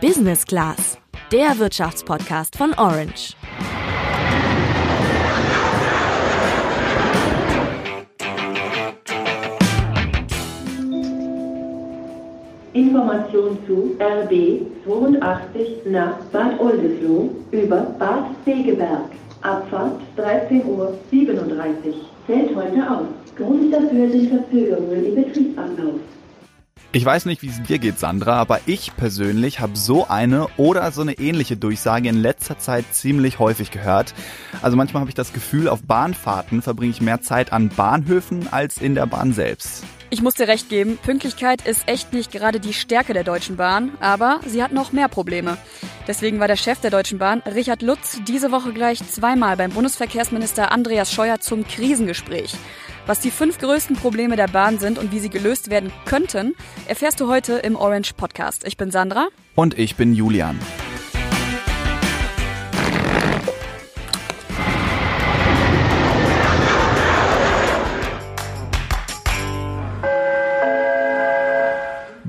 Business Class, der Wirtschaftspodcast von Orange. Information zu RB 82 nach Bad Oldesloe über Bad Segeberg. Abfahrt 13.37 Uhr. Fällt heute aus. Grund dafür sind Verzögerungen im Betriebsablauf. Ich weiß nicht, wie es dir geht, Sandra, aber ich persönlich habe so eine oder so eine ähnliche Durchsage in letzter Zeit ziemlich häufig gehört. Also manchmal habe ich das Gefühl, auf Bahnfahrten verbringe ich mehr Zeit an Bahnhöfen als in der Bahn selbst. Ich muss dir recht geben, Pünktlichkeit ist echt nicht gerade die Stärke der Deutschen Bahn, aber sie hat noch mehr Probleme. Deswegen war der Chef der Deutschen Bahn, Richard Lutz, diese Woche gleich zweimal beim Bundesverkehrsminister Andreas Scheuer zum Krisengespräch. Was die fünf größten Probleme der Bahn sind und wie sie gelöst werden könnten, erfährst du heute im Orange Podcast. Ich bin Sandra. Und ich bin Julian.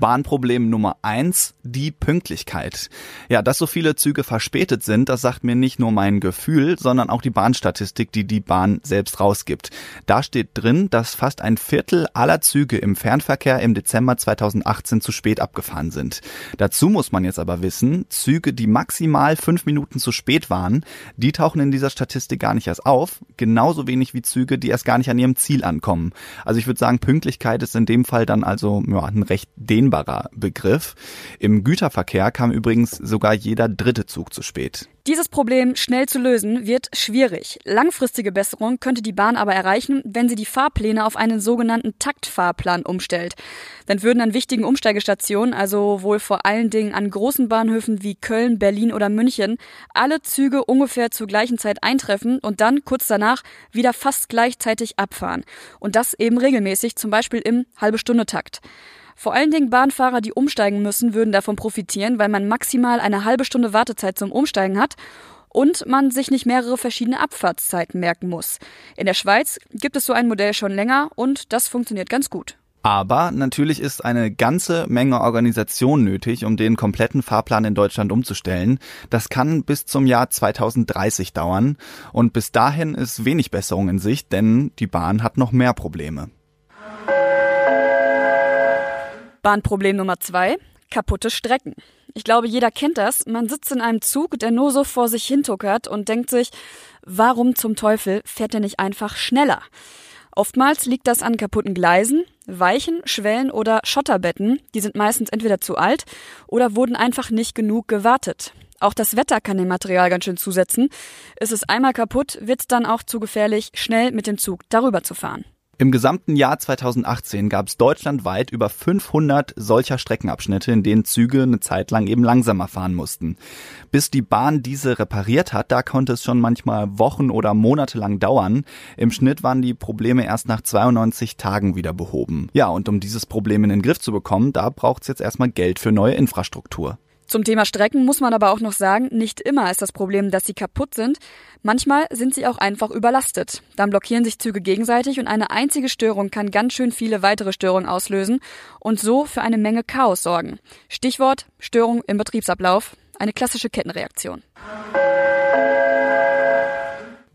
Bahnproblem Nummer eins, die Pünktlichkeit. Ja, dass so viele Züge verspätet sind, das sagt mir nicht nur mein Gefühl, sondern auch die Bahnstatistik, die die Bahn selbst rausgibt. Da steht drin, dass fast ein Viertel aller Züge im Fernverkehr im Dezember 2018 zu spät abgefahren sind. Dazu muss man jetzt aber wissen, Züge, die maximal fünf Minuten zu spät waren, die tauchen in dieser Statistik gar nicht erst auf, genauso wenig wie Züge, die erst gar nicht an ihrem Ziel ankommen. Also ich würde sagen, Pünktlichkeit ist in dem Fall dann also ja, ein recht dehnbarer dehnbarer Begriff. Im Güterverkehr kam übrigens sogar jeder dritte Zug zu spät. Dieses Problem schnell zu lösen wird schwierig. Langfristige Besserung könnte die Bahn aber erreichen, wenn sie die Fahrpläne auf einen sogenannten Taktfahrplan umstellt. Dann würden an wichtigen Umsteigestationen, also wohl vor allen Dingen an großen Bahnhöfen wie Köln, Berlin oder München, alle Züge ungefähr zur gleichen Zeit eintreffen und dann kurz danach wieder fast gleichzeitig abfahren. Und das eben regelmäßig, zum Beispiel im halbe Stunde Takt. Vor allen Dingen Bahnfahrer, die umsteigen müssen, würden davon profitieren, weil man maximal eine halbe Stunde Wartezeit zum Umsteigen hat und man sich nicht mehrere verschiedene Abfahrtszeiten merken muss. In der Schweiz gibt es so ein Modell schon länger und das funktioniert ganz gut. Aber natürlich ist eine ganze Menge Organisation nötig, um den kompletten Fahrplan in Deutschland umzustellen. Das kann bis zum Jahr 2030 dauern. Und bis dahin ist wenig Besserung in Sicht, denn die Bahn hat noch mehr Probleme. Bahnproblem Nummer zwei, kaputte Strecken. Ich glaube, jeder kennt das. Man sitzt in einem Zug, der nur so vor sich hintuckert und denkt sich, warum zum Teufel fährt er nicht einfach schneller? Oftmals liegt das an kaputten Gleisen, Weichen, Schwellen oder Schotterbetten. Die sind meistens entweder zu alt oder wurden einfach nicht genug gewartet. Auch das Wetter kann dem Material ganz schön zusetzen. Ist es einmal kaputt, wird es dann auch zu gefährlich, schnell mit dem Zug darüber zu fahren. Im gesamten Jahr 2018 gab es deutschlandweit über 500 solcher Streckenabschnitte, in denen Züge eine Zeit lang eben langsamer fahren mussten. Bis die Bahn diese repariert hat, da konnte es schon manchmal Wochen oder Monate lang dauern. Im Schnitt waren die Probleme erst nach 92 Tagen wieder behoben. Ja, und um dieses Problem in den Griff zu bekommen, da braucht es jetzt erstmal Geld für neue Infrastruktur. Zum Thema Strecken muss man aber auch noch sagen, nicht immer ist das Problem, dass sie kaputt sind. Manchmal sind sie auch einfach überlastet. Dann blockieren sich Züge gegenseitig und eine einzige Störung kann ganz schön viele weitere Störungen auslösen und so für eine Menge Chaos sorgen. Stichwort Störung im Betriebsablauf. Eine klassische Kettenreaktion.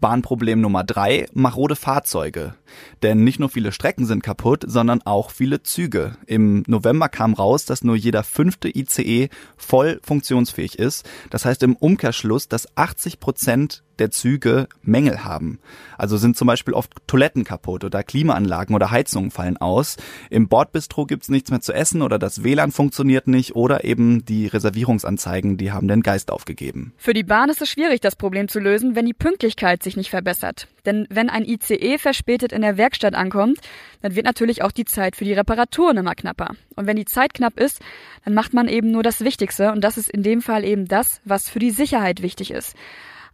Bahnproblem Nummer drei, marode Fahrzeuge. Denn nicht nur viele Strecken sind kaputt, sondern auch viele Züge. Im November kam raus, dass nur jeder fünfte ICE voll funktionsfähig ist. Das heißt im Umkehrschluss, dass 80 Prozent der Züge Mängel haben. Also sind zum Beispiel oft Toiletten kaputt oder Klimaanlagen oder Heizungen fallen aus. Im Bordbistro gibt's nichts mehr zu essen oder das WLAN funktioniert nicht oder eben die Reservierungsanzeigen, die haben den Geist aufgegeben. Für die Bahn ist es schwierig, das Problem zu lösen, wenn die Pünktlichkeit sich nicht verbessert. Denn wenn ein ICE verspätet in der Werkstatt ankommt, dann wird natürlich auch die Zeit für die Reparaturen immer knapper. Und wenn die Zeit knapp ist, dann macht man eben nur das Wichtigste und das ist in dem Fall eben das, was für die Sicherheit wichtig ist.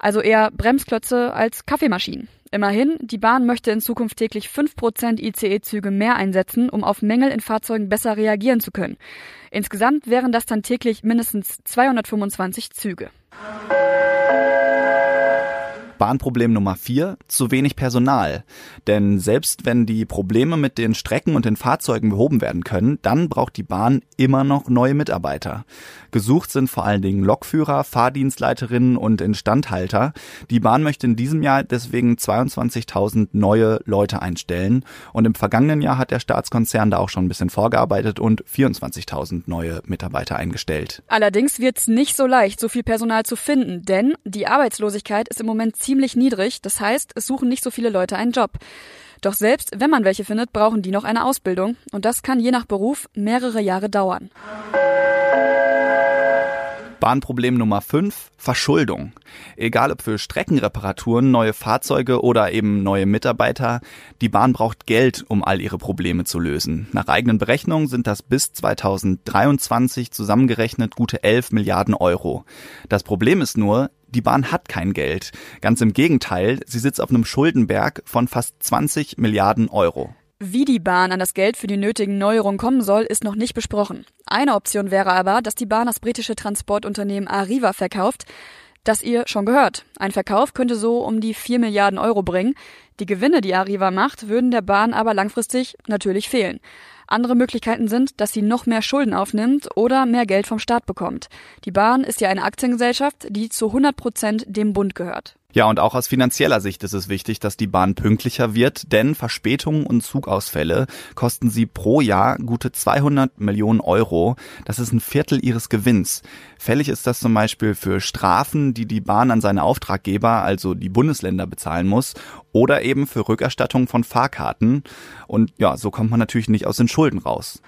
Also eher Bremsklötze als Kaffeemaschinen. Immerhin, die Bahn möchte in Zukunft täglich 5% ICE-Züge mehr einsetzen, um auf Mängel in Fahrzeugen besser reagieren zu können. Insgesamt wären das dann täglich mindestens 225 Züge. Bahnproblem Nummer vier, zu wenig Personal. Denn selbst wenn die Probleme mit den Strecken und den Fahrzeugen behoben werden können, dann braucht die Bahn immer noch neue Mitarbeiter. Gesucht sind vor allen Dingen Lokführer, Fahrdienstleiterinnen und Instandhalter. Die Bahn möchte in diesem Jahr deswegen 22.000 neue Leute einstellen. Und im vergangenen Jahr hat der Staatskonzern da auch schon ein bisschen vorgearbeitet und 24.000 neue Mitarbeiter eingestellt. Allerdings wird es nicht so leicht, so viel Personal zu finden, denn die Arbeitslosigkeit ist im Moment ziemlich ziemlich niedrig. Das heißt, es suchen nicht so viele Leute einen Job. Doch selbst wenn man welche findet, brauchen die noch eine Ausbildung. Und das kann je nach Beruf mehrere Jahre dauern. Bahnproblem Nummer 5, Verschuldung. Egal ob für Streckenreparaturen, neue Fahrzeuge oder eben neue Mitarbeiter, die Bahn braucht Geld, um all ihre Probleme zu lösen. Nach eigenen Berechnungen sind das bis 2023 zusammengerechnet gute 11 Milliarden Euro. Das Problem ist nur, die Bahn hat kein Geld. Ganz im Gegenteil, sie sitzt auf einem Schuldenberg von fast 20 Milliarden Euro. Wie die Bahn an das Geld für die nötigen Neuerungen kommen soll, ist noch nicht besprochen. Eine Option wäre aber, dass die Bahn das britische Transportunternehmen Arriva verkauft, das ihr schon gehört. Ein Verkauf könnte so um die 4 Milliarden Euro bringen. Die Gewinne, die Arriva macht, würden der Bahn aber langfristig natürlich fehlen. Andere Möglichkeiten sind, dass sie noch mehr Schulden aufnimmt oder mehr Geld vom Staat bekommt. Die Bahn ist ja eine Aktiengesellschaft, die zu 100 Prozent dem Bund gehört. Ja, und auch aus finanzieller Sicht ist es wichtig, dass die Bahn pünktlicher wird, denn Verspätungen und Zugausfälle kosten sie pro Jahr gute 200 Millionen Euro. Das ist ein Viertel ihres Gewinns. Fällig ist das zum Beispiel für Strafen, die die Bahn an seine Auftraggeber, also die Bundesländer, bezahlen muss oder eben für Rückerstattung von Fahrkarten. Und ja, so kommt man natürlich nicht aus den Schulden raus.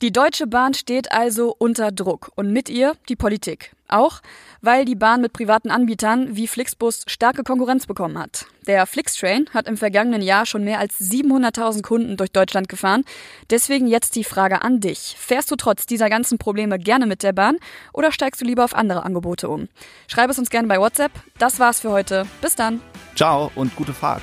Die Deutsche Bahn steht also unter Druck und mit ihr die Politik. Auch weil die Bahn mit privaten Anbietern wie Flixbus starke Konkurrenz bekommen hat. Der Flixtrain hat im vergangenen Jahr schon mehr als 700.000 Kunden durch Deutschland gefahren. Deswegen jetzt die Frage an dich. Fährst du trotz dieser ganzen Probleme gerne mit der Bahn oder steigst du lieber auf andere Angebote um? Schreib es uns gerne bei WhatsApp. Das war's für heute. Bis dann. Ciao und gute Fahrt.